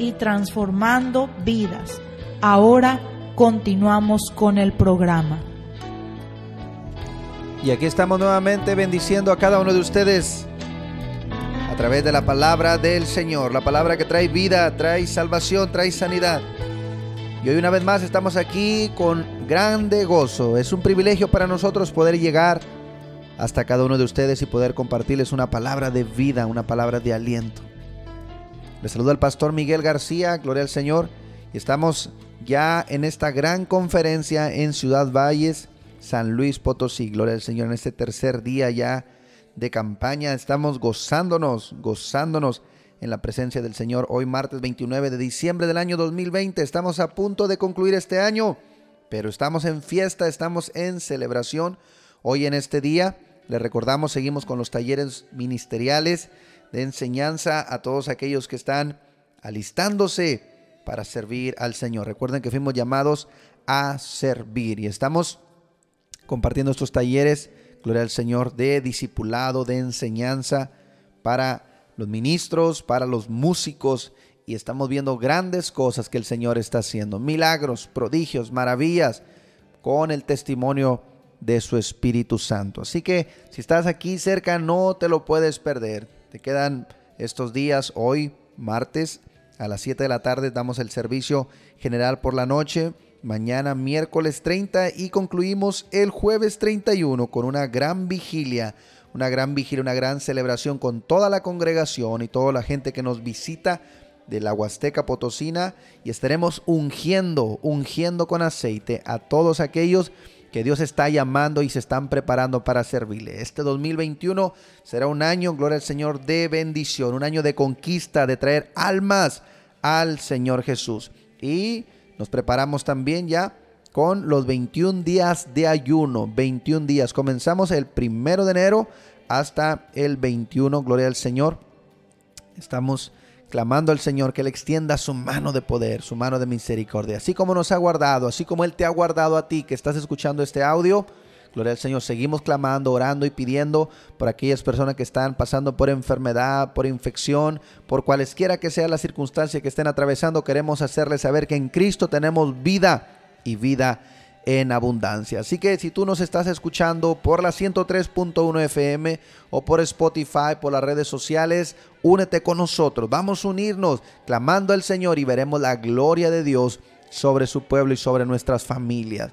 y transformando vidas. Ahora continuamos con el programa. Y aquí estamos nuevamente bendiciendo a cada uno de ustedes a través de la palabra del Señor, la palabra que trae vida, trae salvación, trae sanidad. Y hoy una vez más estamos aquí con grande gozo. Es un privilegio para nosotros poder llegar hasta cada uno de ustedes y poder compartirles una palabra de vida, una palabra de aliento. Les saluda el pastor Miguel García, gloria al Señor. Estamos ya en esta gran conferencia en Ciudad Valles, San Luis Potosí. Gloria al Señor en este tercer día ya de campaña. Estamos gozándonos, gozándonos en la presencia del Señor. Hoy martes 29 de diciembre del año 2020. Estamos a punto de concluir este año, pero estamos en fiesta, estamos en celebración. Hoy en este día, les recordamos, seguimos con los talleres ministeriales de enseñanza a todos aquellos que están alistándose para servir al Señor. Recuerden que fuimos llamados a servir y estamos compartiendo estos talleres, gloria al Señor, de discipulado, de enseñanza para los ministros, para los músicos y estamos viendo grandes cosas que el Señor está haciendo, milagros, prodigios, maravillas con el testimonio de su Espíritu Santo. Así que si estás aquí cerca no te lo puedes perder. Te quedan estos días, hoy martes a las 7 de la tarde damos el servicio general por la noche. Mañana miércoles 30 y concluimos el jueves 31 con una gran vigilia, una gran vigilia, una gran celebración con toda la congregación y toda la gente que nos visita de la Huasteca Potosina y estaremos ungiendo, ungiendo con aceite a todos aquellos que Dios está llamando y se están preparando para servirle. Este 2021 será un año, gloria al Señor, de bendición, un año de conquista, de traer almas al Señor Jesús. Y nos preparamos también ya con los 21 días de ayuno, 21 días. Comenzamos el primero de enero hasta el 21, gloria al Señor. Estamos clamando al Señor que Él extienda su mano de poder, su mano de misericordia. Así como nos ha guardado, así como Él te ha guardado a ti que estás escuchando este audio. Gloria al Señor, seguimos clamando, orando y pidiendo por aquellas personas que están pasando por enfermedad, por infección, por cualesquiera que sea la circunstancia que estén atravesando. Queremos hacerles saber que en Cristo tenemos vida y vida en abundancia. Así que si tú nos estás escuchando por la 103.1 FM o por Spotify, por las redes sociales, únete con nosotros. Vamos a unirnos clamando al Señor y veremos la gloria de Dios sobre su pueblo y sobre nuestras familias.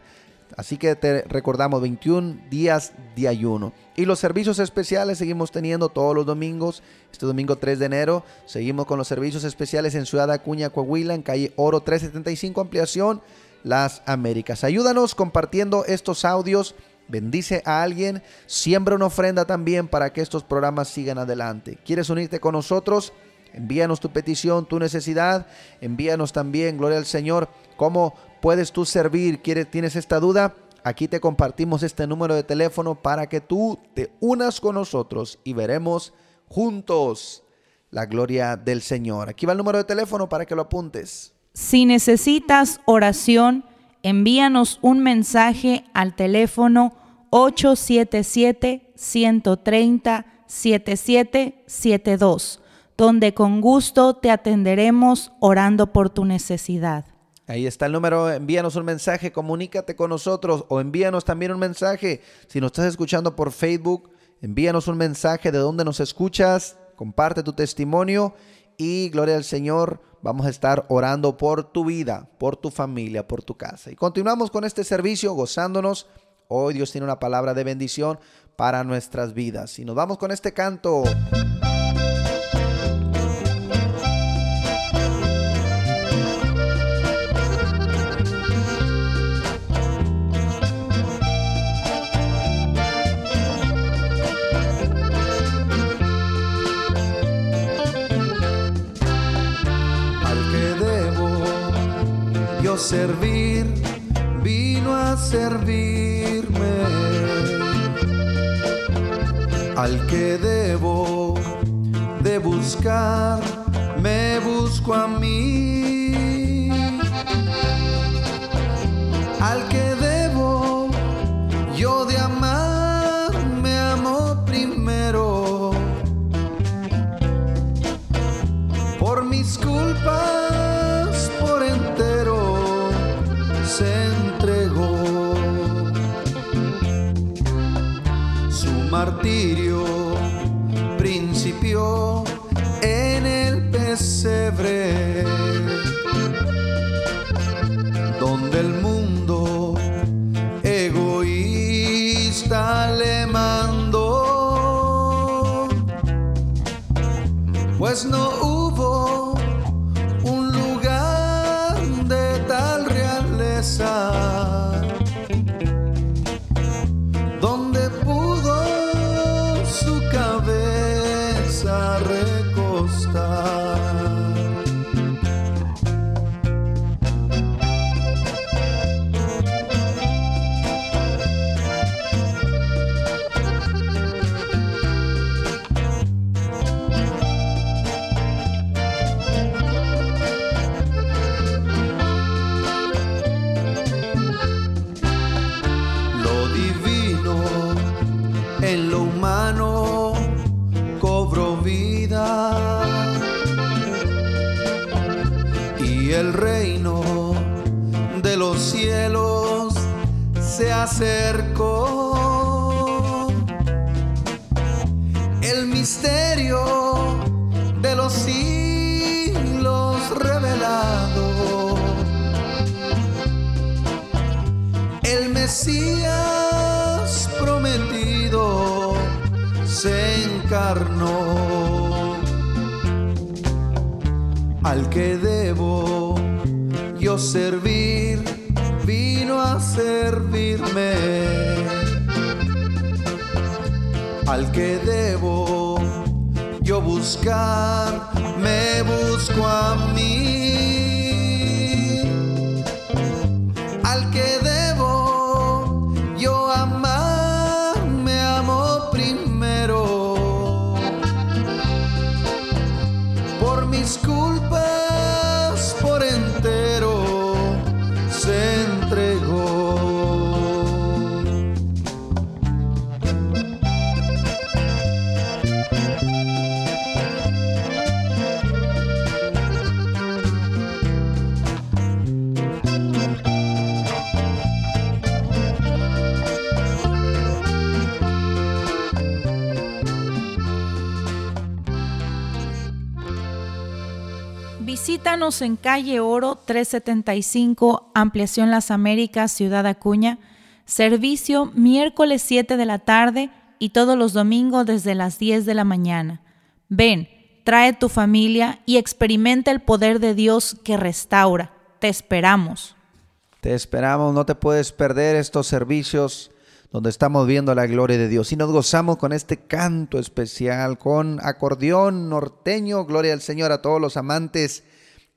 Así que te recordamos 21 días de ayuno. Y los servicios especiales seguimos teniendo todos los domingos. Este domingo 3 de enero seguimos con los servicios especiales en Ciudad Acuña, Coahuila, en calle Oro 375, ampliación Las Américas. Ayúdanos compartiendo estos audios. Bendice a alguien. Siembra una ofrenda también para que estos programas sigan adelante. ¿Quieres unirte con nosotros? Envíanos tu petición, tu necesidad. Envíanos también, gloria al Señor, cómo puedes tú servir. ¿Quieres, ¿Tienes esta duda? Aquí te compartimos este número de teléfono para que tú te unas con nosotros y veremos juntos la gloria del Señor. Aquí va el número de teléfono para que lo apuntes. Si necesitas oración, envíanos un mensaje al teléfono 877-130-7772, donde con gusto te atenderemos orando por tu necesidad. Ahí está el número, envíanos un mensaje, comunícate con nosotros o envíanos también un mensaje. Si nos estás escuchando por Facebook, envíanos un mensaje de dónde nos escuchas, comparte tu testimonio y gloria al Señor, vamos a estar orando por tu vida, por tu familia, por tu casa. Y continuamos con este servicio gozándonos. Hoy Dios tiene una palabra de bendición para nuestras vidas. Y nos vamos con este canto. Servir, vino a servirme. Al que debo de buscar, el humano cobró vida y el reino de los cielos se acercó. El misterio Al que debo yo servir, vino a servirme. Al que debo yo buscar, me busco a mí En calle Oro 375, Ampliación Las Américas, Ciudad Acuña. Servicio miércoles 7 de la tarde y todos los domingos desde las 10 de la mañana. Ven, trae tu familia y experimenta el poder de Dios que restaura. Te esperamos. Te esperamos, no te puedes perder estos servicios donde estamos viendo la gloria de Dios. Y nos gozamos con este canto especial, con acordeón norteño. Gloria al Señor a todos los amantes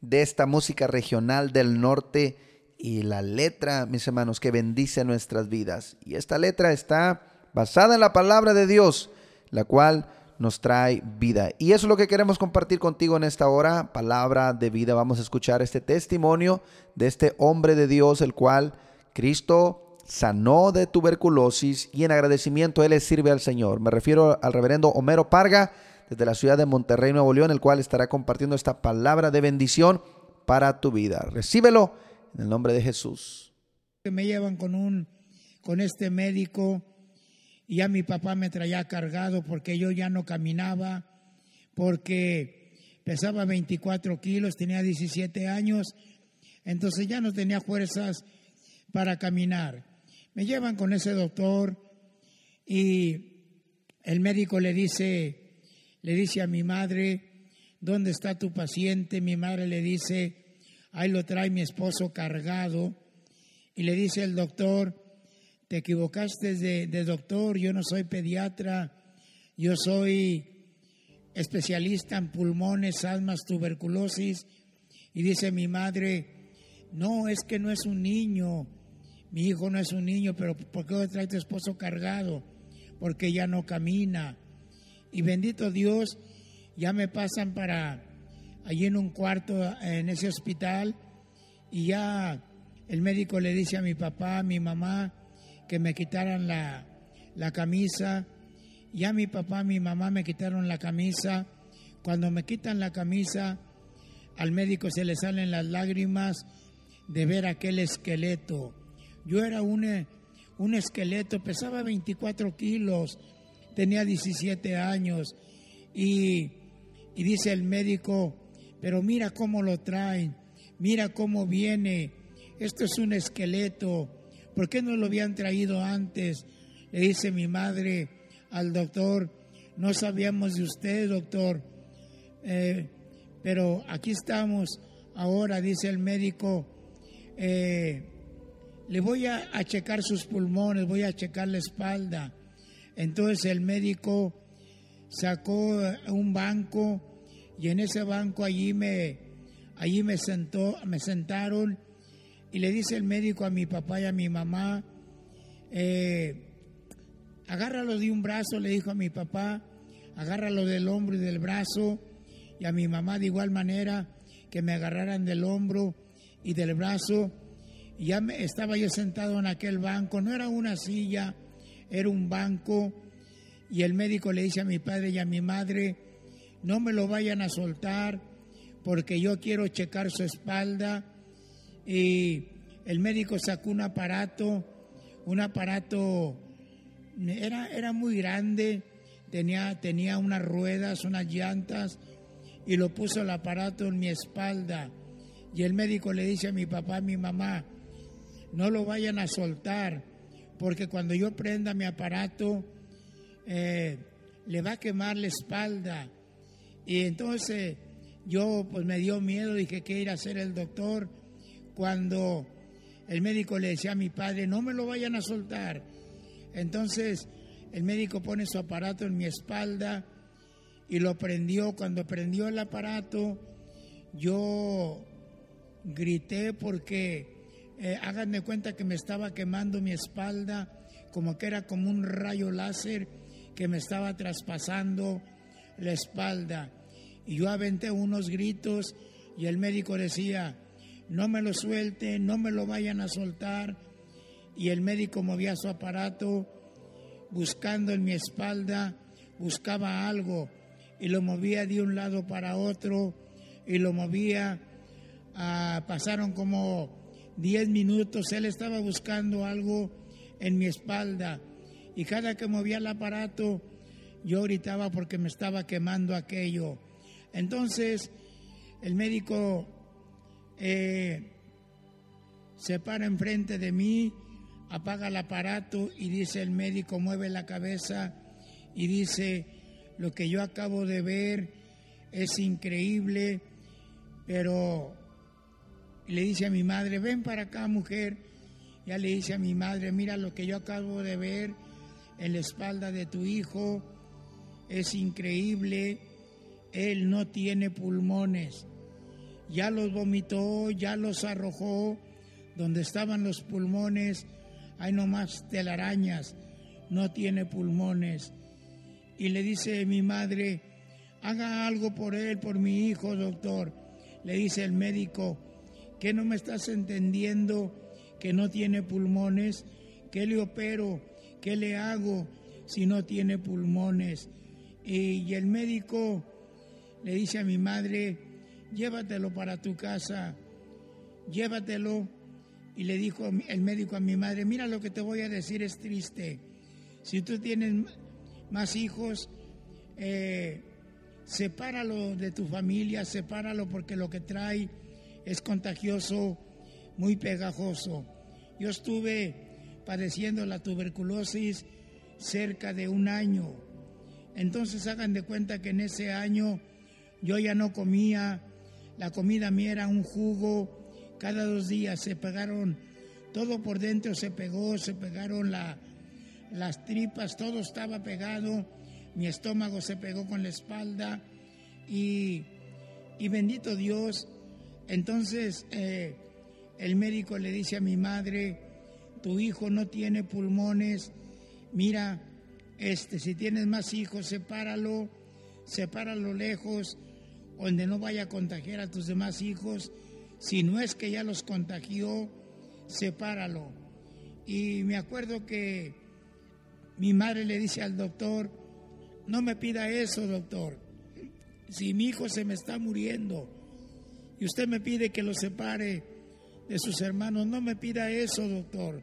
de esta música regional del norte y la letra, mis hermanos, que bendice nuestras vidas. Y esta letra está basada en la palabra de Dios, la cual nos trae vida. Y eso es lo que queremos compartir contigo en esta hora, palabra de vida. Vamos a escuchar este testimonio de este hombre de Dios, el cual Cristo sanó de tuberculosis y en agradecimiento él le sirve al Señor. Me refiero al reverendo Homero Parga desde la ciudad de Monterrey, Nuevo León, el cual estará compartiendo esta palabra de bendición para tu vida. Recíbelo en el nombre de Jesús. Me llevan con un con este médico y ya mi papá me traía cargado porque yo ya no caminaba porque pesaba 24 kilos, tenía 17 años, entonces ya no tenía fuerzas para caminar. Me llevan con ese doctor y el médico le dice, le dice a mi madre, ¿dónde está tu paciente? Mi madre le dice, ahí lo trae mi esposo cargado. Y le dice el doctor, te equivocaste de, doctor, yo no soy pediatra, yo soy especialista en pulmones, asmas, tuberculosis. Y dice mi madre, no, es que no es un niño, mi hijo no es un niño, pero ¿por qué trae tu esposo cargado? Porque ya no camina. Y bendito Dios, ya me pasan para allí en un cuarto en ese hospital y ya el médico le dice a mi papá, a mi mamá, que me quitaran la, la camisa. Ya mi papá, mi mamá me quitaron la camisa. Cuando me quitan la camisa, al médico se le salen las lágrimas de ver aquel esqueleto. Yo era un, un esqueleto, pesaba 24 kilos, tenía 17 años y, y dice el médico, pero mira cómo lo traen, mira cómo viene, esto es un esqueleto, ¿por qué no lo habían traído antes? Le dice mi madre al doctor, no sabíamos de usted, doctor, eh, pero aquí estamos ahora, dice el médico, eh, le voy a, checar sus pulmones, voy a checar la espalda. Entonces el médico sacó un banco y en ese banco allí me, allí me sentó, me sentaron y le dice el médico a mi papá y a mi mamá, eh, agárralo de un brazo, le dijo a mi papá, agárralo del hombro y del brazo, y a mi mamá de igual manera que me agarraran del hombro y del brazo. Ya me, estaba yo sentado en aquel banco, no era una silla, era un banco, y el médico le dice a mi padre y a mi madre, no me lo vayan a soltar porque yo quiero checar su espalda. Y el médico sacó un aparato, un aparato, era, era muy grande, tenía, tenía unas ruedas, unas llantas, y lo puso el aparato en mi espalda. Y el médico le dice a mi papá, a mi mamá, no lo vayan a soltar, porque cuando yo prenda mi aparato, eh, le va a quemar la espalda. Y entonces yo pues me dio miedo, dije que ir a hacer el doctor, cuando el médico le decía a mi padre, no me lo vayan a soltar. Entonces el médico pone su aparato en mi espalda y lo prendió. Cuando prendió el aparato, yo grité porque eh, háganme cuenta que me estaba quemando mi espalda, como que era como un rayo láser que me estaba traspasando la espalda. Y yo aventé unos gritos y el médico decía, no me lo suelten, no me lo vayan a soltar. Y el médico movía su aparato buscando en mi espalda, buscaba algo y lo movía de un lado para otro y lo movía. Ah, pasaron como diez minutos, él estaba buscando algo en mi espalda y cada que movía el aparato yo gritaba porque me estaba quemando aquello. Entonces el médico eh, se para enfrente de mí, apaga el aparato y dice el médico, mueve la cabeza y dice, lo que yo acabo de ver es increíble, pero le dice a mi madre, ven para acá mujer. Ya le dice a mi madre, mira lo que yo acabo de ver en la espalda de tu hijo, es increíble, él no tiene pulmones. Ya los vomitó, ya los arrojó, donde estaban los pulmones, hay nomás telarañas, no tiene pulmones. Y le dice mi madre, haga algo por él, por mi hijo, doctor. Le dice el médico, ¿Qué no me estás entendiendo que no tiene pulmones? ¿Qué le opero? ¿Qué le hago si no tiene pulmones? Y, el médico le dice a mi madre, llévatelo para tu casa, llévatelo. Y le dijo el médico a mi madre, mira lo que te voy a decir es triste. Si tú tienes más hijos, eh, sepáralo de tu familia, sepáralo porque lo que trae es contagioso, muy pegajoso. Yo estuve padeciendo la tuberculosis cerca de un año. Entonces hagan de cuenta que en ese año yo ya no comía, la comida mía era un jugo, cada dos días se pegaron, todo por dentro se pegó, se pegaron la, las tripas, todo estaba pegado, mi estómago se pegó con la espalda y, y bendito Dios, entonces eh, el médico le dice a mi madre, tu hijo no tiene pulmones, mira, este, si tienes más hijos, sepáralo, sepáralo lejos, donde no vaya a contagiar a tus demás hijos. Si no es que ya los contagió, sepáralo. Y me acuerdo que mi madre le dice al doctor, no me pida eso, doctor. Si mi hijo se me está muriendo y usted me pide que lo separe de sus hermanos, no me pida eso, doctor.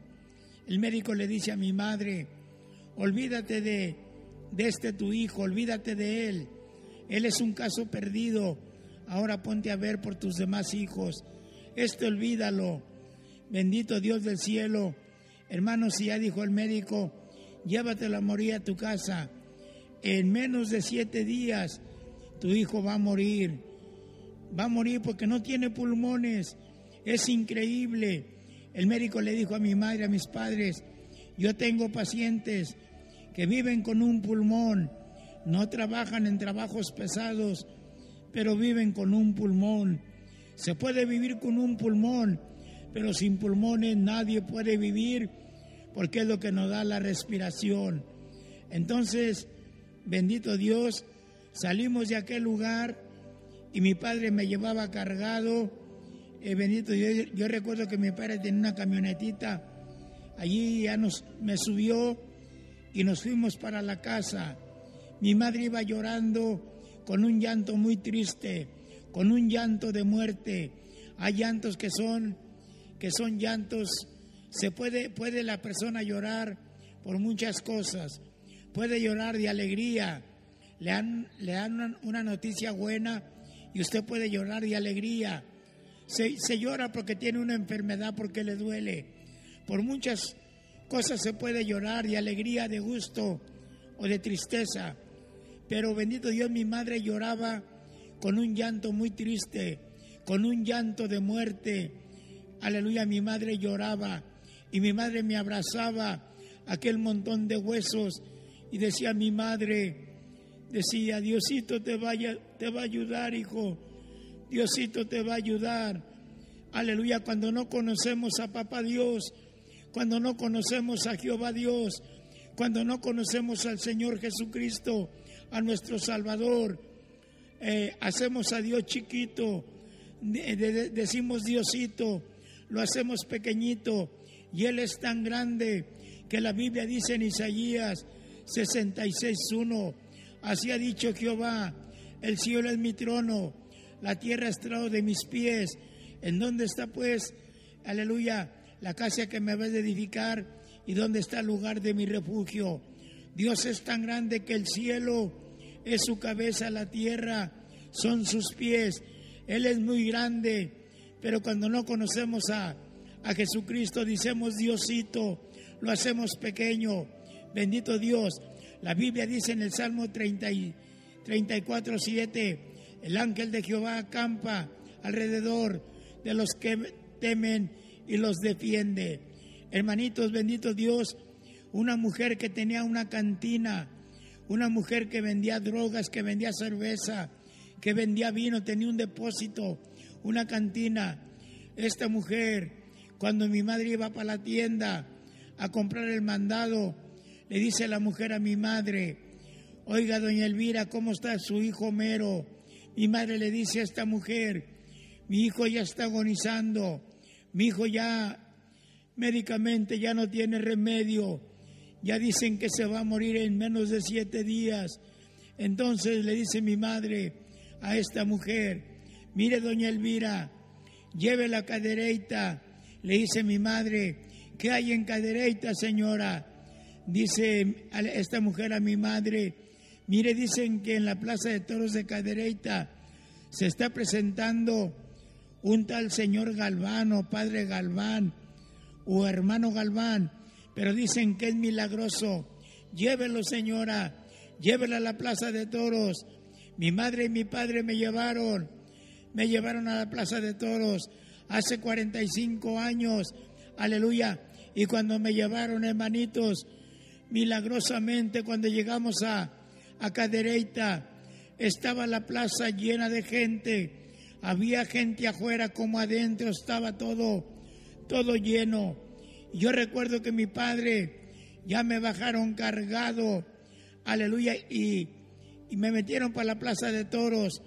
El médico le dice a mi madre, olvídate de, de este tu hijo, olvídate de él. Él es un caso perdido. Ahora ponte a ver por tus demás hijos. Este olvídalo. Bendito Dios del cielo. Hermanos, si ya dijo el médico, llévatelo a morir a tu casa. En menos de siete días tu hijo va a morir. Va a morir porque no tiene pulmones. Es increíble. El médico le dijo a mi madre, a mis padres, yo tengo pacientes que viven con un pulmón, no trabajan en trabajos pesados, pero viven con un pulmón. Se puede vivir con un pulmón, pero sin pulmones nadie puede vivir porque es lo que nos da la respiración. Entonces, bendito Dios, salimos de aquel lugar y mi padre me llevaba cargado. Eh, bendito yo recuerdo que mi padre tenía una camionetita, allí ya nos, me subió y nos fuimos para la casa. Mi madre iba llorando con un llanto muy triste, con un llanto de muerte. Hay llantos que son que son llantos se puede puede la persona llorar por muchas cosas. Puede llorar de alegría. Le dan, le dan una, noticia buena y usted puede llorar de alegría. Se, se llora porque tiene una enfermedad, porque le duele. Por muchas cosas se puede llorar de alegría, de gusto o de tristeza. Pero bendito Dios, mi madre lloraba con un llanto muy triste, con un llanto de muerte. Aleluya, mi madre lloraba y mi madre me abrazaba aquel montón de huesos y decía mi madre, decía, Diosito te, vaya, te va a ayudar, hijo, Diosito te va a ayudar. Aleluya, cuando no conocemos a Papá Dios, cuando no conocemos a Jehová Dios, cuando no conocemos al Señor Jesucristo, a nuestro Salvador, eh, hacemos a Dios chiquito, decimos Diosito, lo hacemos pequeñito, y Él es tan grande que la Biblia dice en Isaías 66.1, así ha dicho Jehová, el cielo es mi trono, la tierra es estrado de mis pies, ¿en dónde está pues, aleluya, la casa que me vas a edificar y dónde está el lugar de mi refugio? Dios es tan grande que el cielo es su cabeza, la tierra son sus pies. Él es muy grande, pero cuando no conocemos a, a Jesucristo, decimos Diosito, lo hacemos pequeño. Bendito Dios. La Biblia dice en el Salmo 30 34, 7, el ángel de Jehová acampa alrededor de los que temen y los defiende. Hermanitos, bendito Dios, una mujer que tenía una cantina, una mujer que vendía drogas, que vendía cerveza, que vendía vino, tenía un depósito, una cantina. Esta mujer, cuando mi madre iba para la tienda a comprar el mandado, le dice la mujer a mi madre, oiga, doña Elvira, ¿cómo está su hijo Mero? Mi madre le dice a esta mujer, mi hijo ya está agonizando, mi hijo ya médicamente ya no tiene remedio, ya dicen que se va a morir en menos de siete días. Entonces le dice mi madre a esta mujer, mire doña Elvira, lleve la cadereita. Le dice mi madre, ¿qué hay en cadereita, señora? Dice esta mujer a mi madre, Mire, dicen que en la Plaza de Toros de Cadereyta se está presentando un tal señor Galván o padre Galván o hermano Galván, pero dicen que es milagroso. Llévelo, señora, llévela a la Plaza de Toros. Mi madre y mi padre me llevaron, me llevaron a la Plaza de Toros hace 45 años, aleluya. Y cuando me llevaron, hermanitos, milagrosamente cuando llegamos a, a Cadereyta, estaba la plaza llena de gente, había gente afuera como adentro, estaba todo, todo lleno. Yo recuerdo que mi padre ya me bajaron cargado, aleluya, y, y me metieron para la plaza de toros.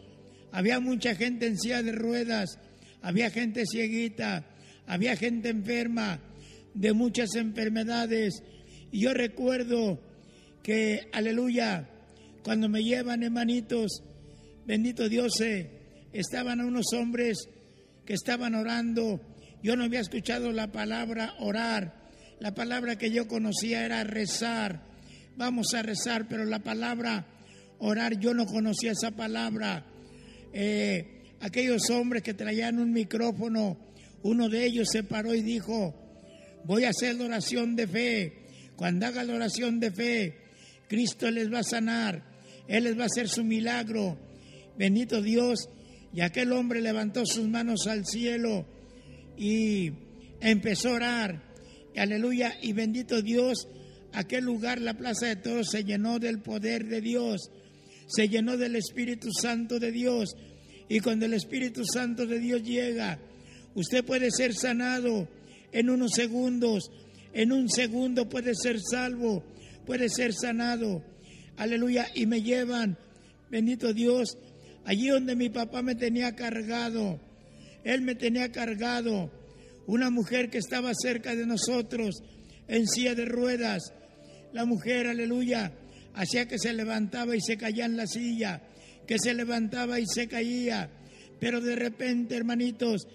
Había mucha gente en silla de ruedas, había gente cieguita, había gente enferma de muchas enfermedades. Y yo recuerdo que, aleluya, cuando me llevan, hermanitos, bendito Dios, eh, estaban unos hombres que estaban orando. Yo no había escuchado la palabra orar. La palabra que yo conocía era rezar. Vamos a rezar, pero la palabra orar, yo no conocía esa palabra. Eh, aquellos hombres que traían un micrófono, uno de ellos se paró y dijo, voy a hacer la oración de fe. Cuando haga la oración de fe, Cristo les va a sanar. Él les va a hacer su milagro. Bendito Dios. Y aquel hombre levantó sus manos al cielo y empezó a orar. aleluya. Y bendito Dios, aquel lugar, la plaza de todos, se llenó del poder de Dios. Se llenó del Espíritu Santo de Dios. Y cuando el Espíritu Santo de Dios llega, usted puede ser sanado en unos segundos. En un segundo puede ser salvo, puede ser sanado. Aleluya, y me llevan, bendito Dios, allí donde mi papá me tenía cargado, él me tenía cargado, una mujer que estaba cerca de nosotros en silla de ruedas, la mujer, aleluya, hacía que se levantaba y se caía en la silla, que se levantaba y se caía, pero de repente, hermanitos,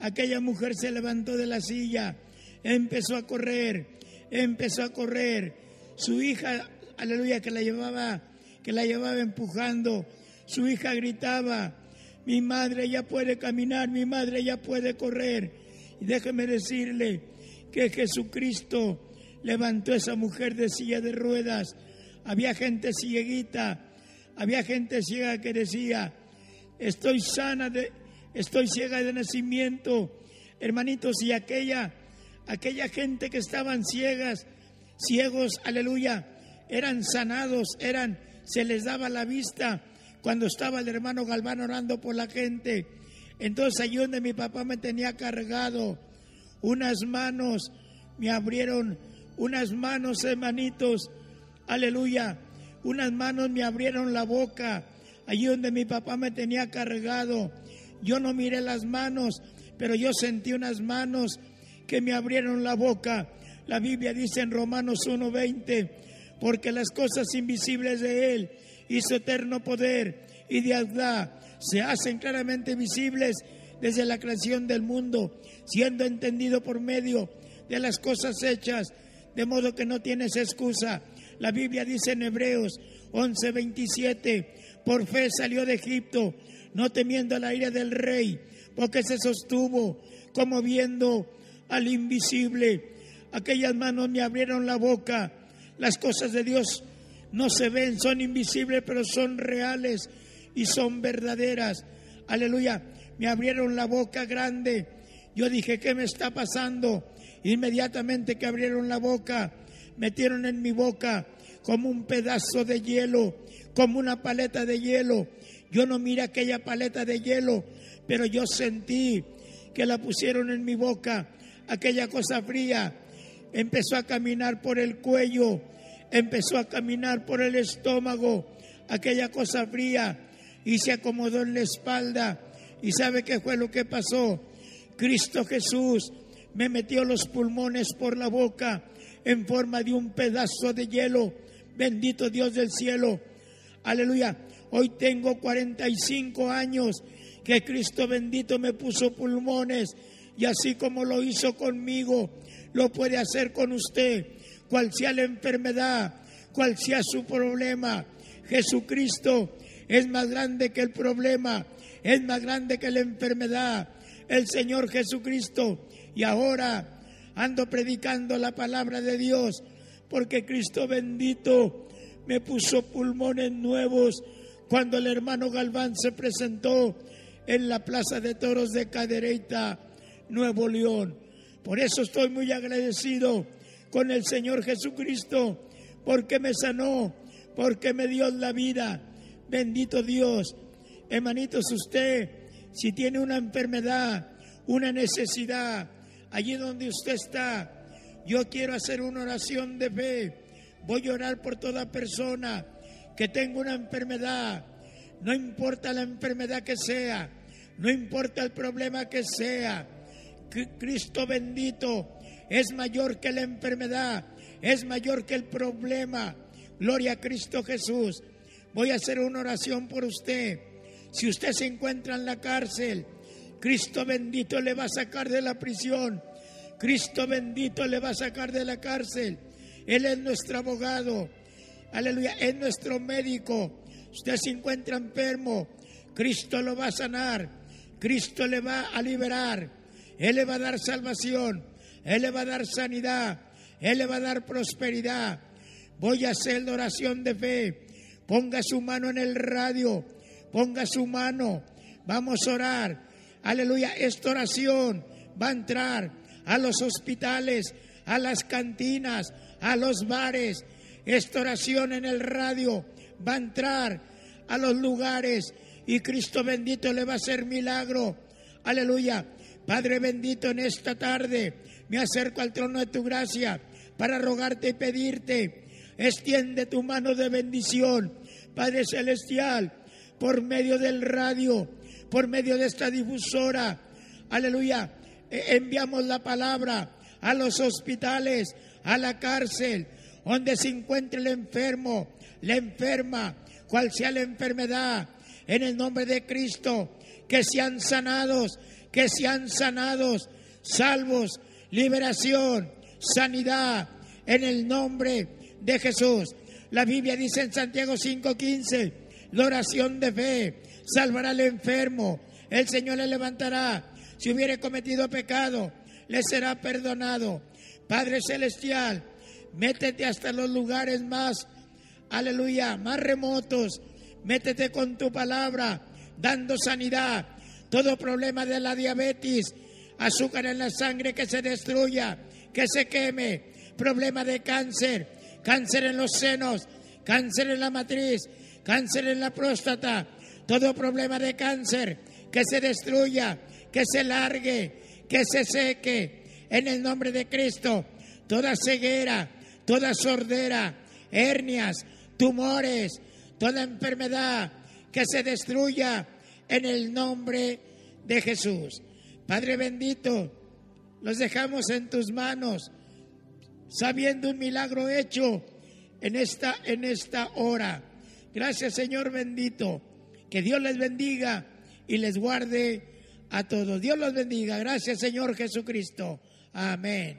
aquella mujer se levantó de la silla, empezó a correr, empezó a correr, su hija aleluya, que la llevaba, que la llevaba empujando. Su hija gritaba, mi madre ya puede caminar, mi madre ya puede correr. Y déjeme decirle que Jesucristo levantó a esa mujer de silla de ruedas. Había gente cieguita, había gente ciega que decía, estoy sana de, estoy ciega de nacimiento. Hermanitos, y aquella, aquella gente que estaban ciegas, ciegos, aleluya, eran sanados, eran, se les daba la vista cuando estaba el hermano Galván orando por la gente. Entonces allí donde mi papá me tenía cargado, unas manos me abrieron, unas manos, hermanitos, aleluya, unas manos me abrieron la boca, allí donde mi papá me tenía cargado. Yo no miré las manos, pero yo sentí unas manos que me abrieron la boca. La Biblia dice en Romanos 1:20, porque las cosas invisibles de Él y su eterno poder y deidad se hacen claramente visibles desde la creación del mundo, siendo entendido por medio de las cosas hechas, de modo que no tienes excusa. La Biblia dice en Hebreos 11:27, por fe salió de Egipto, no temiendo la ira del rey, porque se sostuvo como viendo al invisible. Aquellas manos me abrieron la boca las cosas de Dios no se ven, son invisibles, pero son reales y son verdaderas. Aleluya. Me abrieron la boca grande. Yo dije, ¿qué me está pasando? Inmediatamente que abrieron la boca, metieron en mi boca como un pedazo de hielo, como una paleta de hielo. Yo no miré aquella paleta de hielo, pero yo sentí que la pusieron en mi boca, aquella cosa fría. Empezó a caminar por el cuello, empezó a caminar por el estómago, aquella cosa fría, y se acomodó en la espalda. ¿Y sabe qué fue lo que pasó? Cristo Jesús me metió los pulmones por la boca en forma de un pedazo de hielo. Bendito Dios del cielo. Aleluya. Hoy tengo 45 años que Cristo bendito me puso pulmones y así como lo hizo conmigo, lo puede hacer con usted cual sea la enfermedad, cual sea su problema, Jesucristo es más grande que el problema, es más grande que la enfermedad. El Señor Jesucristo. Y ahora ando predicando la palabra de Dios porque Cristo bendito me puso pulmones nuevos cuando el hermano Galván se presentó en la Plaza de Toros de Cadereyta, Nuevo León. Por eso estoy muy agradecido con el Señor Jesucristo, porque me sanó, porque me dio la vida. Bendito Dios. Hermanitos, usted, si tiene una enfermedad, una necesidad, allí donde usted está, yo quiero hacer una oración de fe. Voy a orar por toda persona que tenga una enfermedad. No importa la enfermedad que sea, no importa el problema que sea. Cristo bendito es mayor que la enfermedad, es mayor que el problema. Gloria a Cristo Jesús. Voy a hacer una oración por usted. Si usted se encuentra en la cárcel, Cristo bendito le va a sacar de la prisión Cristo bendito le va a sacar de la cárcel. Él es nuestro abogado. Aleluya. Es nuestro médico. Usted se encuentra enfermo. Cristo lo va a sanar. Cristo le va a liberar. Él le va a dar salvación. Él le va a dar sanidad. Él le va a dar prosperidad. Voy a hacer la oración de fe. Ponga su mano en el radio. Ponga su mano. Vamos a orar. Aleluya. Esta oración va a entrar a los hospitales, a las cantinas, a los bares. Esta oración en el radio va a entrar a los lugares y Cristo bendito le va a hacer milagro. Aleluya. Padre bendito, en esta tarde me acerco al trono de tu gracia para rogarte y pedirte. Extiende tu mano de bendición, Padre Celestial, por medio del radio, por medio de esta difusora. Aleluya e, enviamos la palabra a los hospitales, a la cárcel, donde se encuentre el enfermo, la enferma, cual sea la enfermedad, en el nombre de Cristo, que sean sanados, que sean sanados, salvos, liberación, sanidad, en el nombre de Jesús. La Biblia dice en Santiago 5:15, la oración de fe salvará al enfermo, el Señor le levantará si hubiere cometido pecado, le será perdonado. Padre Celestial, métete hasta los lugares más, aleluya, más remotos. Métete con tu palabra, dando sanidad. Todo problema de la diabetes, azúcar en la sangre que se destruya, que se queme. Problema de cáncer, cáncer en los senos, cáncer en la matriz, cáncer en la próstata. Todo problema de cáncer que se destruya que se largue, que se seque en el nombre de Cristo. Toda ceguera, toda sordera, hernias, tumores, toda enfermedad que se destruya en el nombre de Jesús. Padre bendito, los dejamos en tus manos, sabiendo un milagro hecho en esta, en esta hora. Gracias Señor bendito. Que Dios les bendiga y les guarde a todos. Dios los bendiga. Gracias Señor Jesucristo. Amén.